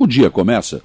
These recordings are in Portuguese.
O dia começa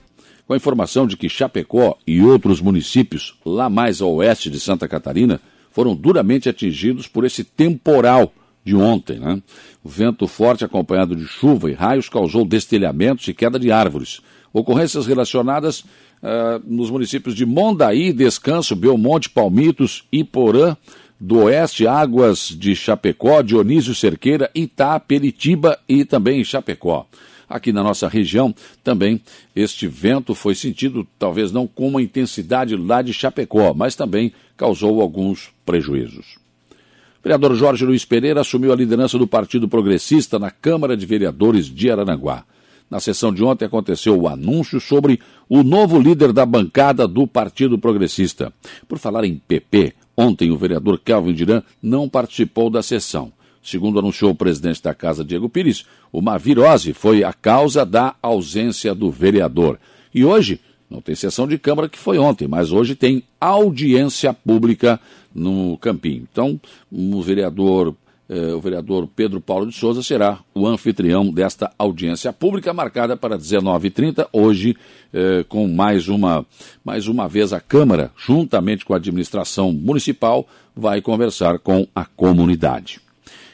com a informação de que Chapecó e outros municípios lá mais ao oeste de Santa Catarina foram duramente atingidos por esse temporal de ontem. Né? O vento forte acompanhado de chuva e raios causou destelhamentos e queda de árvores. Ocorrências relacionadas uh, nos municípios de Mondaí, Descanso, Belmonte, Palmitos, Iporã, do Oeste, Águas de Chapecó, Dionísio Cerqueira, Itá, Peritiba e também Chapecó. Aqui na nossa região também este vento foi sentido, talvez não com uma intensidade lá de Chapecó, mas também causou alguns prejuízos. O vereador Jorge Luiz Pereira assumiu a liderança do Partido Progressista na Câmara de Vereadores de Araranguá. Na sessão de ontem aconteceu o anúncio sobre o novo líder da bancada do Partido Progressista. Por falar em PP, ontem o vereador Kelvin Diran não participou da sessão. Segundo anunciou o presidente da casa, Diego Pires, uma virose foi a causa da ausência do vereador. E hoje, não tem sessão de Câmara que foi ontem, mas hoje tem audiência pública no Campinho. Então, o vereador, eh, o vereador Pedro Paulo de Souza será o anfitrião desta audiência pública marcada para 19h30, hoje eh, com mais uma, mais uma vez a Câmara, juntamente com a administração municipal, vai conversar com a comunidade.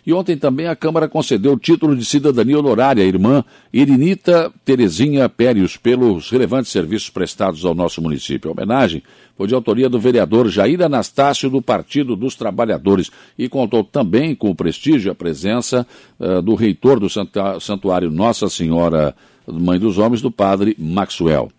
E ontem também a Câmara concedeu o título de cidadania honorária à irmã Irinita Terezinha Périos pelos relevantes serviços prestados ao nosso município. A homenagem foi de autoria do vereador Jair Anastácio do Partido dos Trabalhadores e contou também com o prestígio e a presença uh, do reitor do Santuário Nossa Senhora Mãe dos Homens, do padre Maxwell.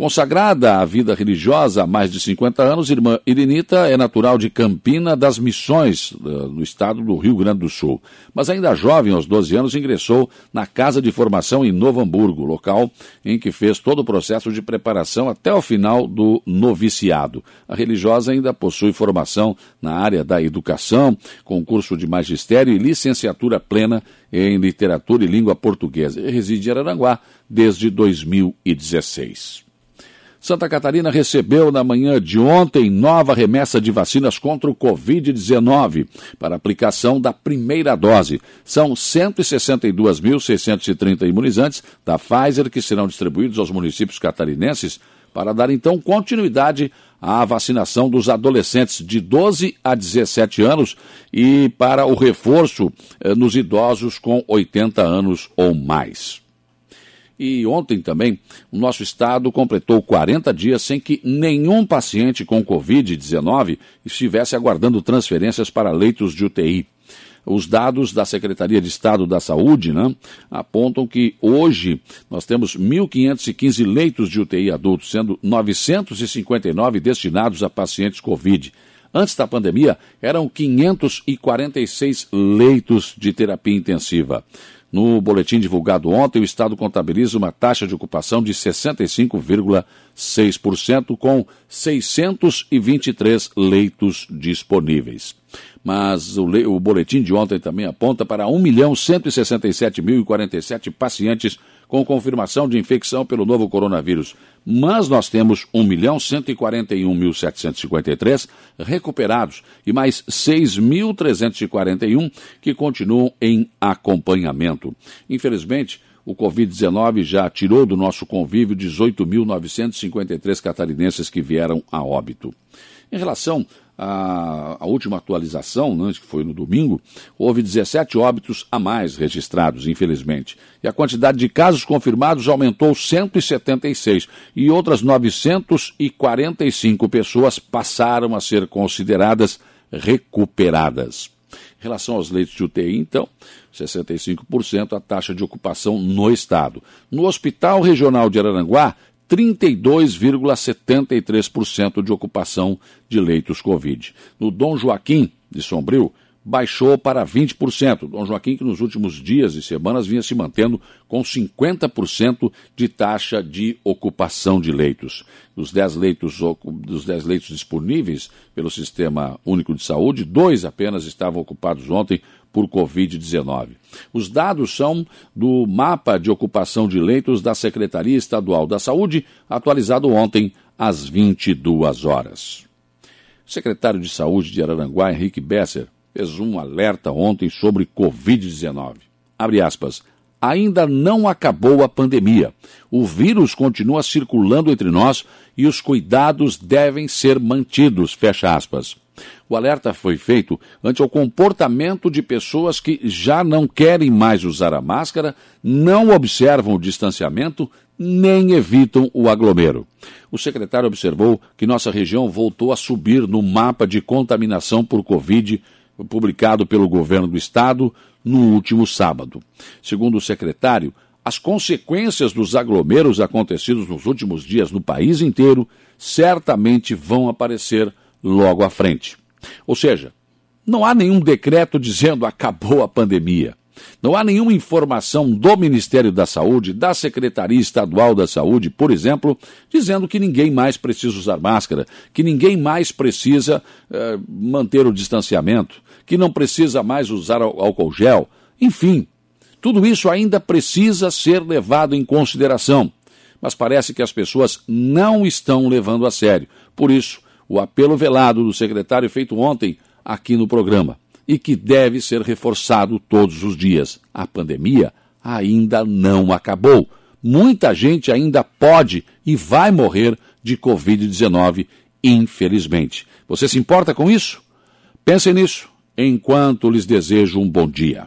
Consagrada à vida religiosa há mais de 50 anos, irmã Irinita é natural de Campina das Missões, no estado do Rio Grande do Sul. Mas ainda jovem, aos 12 anos, ingressou na Casa de Formação em Novo Hamburgo, local em que fez todo o processo de preparação até o final do noviciado. A religiosa ainda possui formação na área da educação, concurso de magistério e licenciatura plena em literatura e língua portuguesa. E reside em Araranguá desde 2016. Santa Catarina recebeu na manhã de ontem nova remessa de vacinas contra o Covid-19 para aplicação da primeira dose. São 162.630 imunizantes da Pfizer que serão distribuídos aos municípios catarinenses para dar então continuidade à vacinação dos adolescentes de 12 a 17 anos e para o reforço eh, nos idosos com 80 anos ou mais. E ontem também, o nosso estado completou 40 dias sem que nenhum paciente com Covid-19 estivesse aguardando transferências para leitos de UTI. Os dados da Secretaria de Estado da Saúde né, apontam que hoje nós temos 1.515 leitos de UTI adultos, sendo 959 destinados a pacientes Covid. Antes da pandemia, eram 546 leitos de terapia intensiva. No boletim divulgado ontem, o Estado contabiliza uma taxa de ocupação de 65,6%, com 623 leitos disponíveis. Mas o, o, boletim de ontem também aponta para 1.167.047 pacientes com confirmação de infecção pelo novo coronavírus. Mas nós temos 1.141.753 recuperados e mais 6.341 que continuam em acompanhamento. Infelizmente, o Covid-19 já tirou do nosso convívio 18.953 catarinenses que vieram a óbito. Em relação a, a última atualização, né, que foi no domingo, houve 17 óbitos a mais registrados, infelizmente. E a quantidade de casos confirmados aumentou 176 e outras 945 pessoas passaram a ser consideradas recuperadas. Em relação aos leitos de UTI, então, 65% a taxa de ocupação no estado. No Hospital Regional de Araranguá, 32,73% de ocupação de leitos Covid. No Dom Joaquim de Sombrio, baixou para 20%. Dom Joaquim, que nos últimos dias e semanas vinha se mantendo com 50% de taxa de ocupação de leitos. Dos 10 leitos, dos 10 leitos disponíveis pelo Sistema Único de Saúde, dois apenas estavam ocupados ontem por Covid-19. Os dados são do mapa de ocupação de leitos da Secretaria Estadual da Saúde, atualizado ontem às 22 horas. O secretário de Saúde de Araranguá, Henrique Besser, fez um alerta ontem sobre Covid-19. Abre aspas. ainda não acabou a pandemia. O vírus continua circulando entre nós e os cuidados devem ser mantidos. Fecha aspas. O alerta foi feito ante o comportamento de pessoas que já não querem mais usar a máscara, não observam o distanciamento, nem evitam o aglomero. O secretário observou que nossa região voltou a subir no mapa de contaminação por Covid publicado pelo governo do estado no último sábado. Segundo o secretário, as consequências dos aglomeros acontecidos nos últimos dias no país inteiro certamente vão aparecer logo à frente. Ou seja, não há nenhum decreto dizendo acabou a pandemia. Não há nenhuma informação do Ministério da Saúde, da Secretaria Estadual da Saúde, por exemplo, dizendo que ninguém mais precisa usar máscara, que ninguém mais precisa eh, manter o distanciamento, que não precisa mais usar álcool gel. Enfim, tudo isso ainda precisa ser levado em consideração. Mas parece que as pessoas não estão levando a sério. Por isso, o apelo velado do secretário feito ontem aqui no programa e que deve ser reforçado todos os dias. A pandemia ainda não acabou. Muita gente ainda pode e vai morrer de Covid-19, infelizmente. Você se importa com isso? Pensem nisso enquanto lhes desejo um bom dia.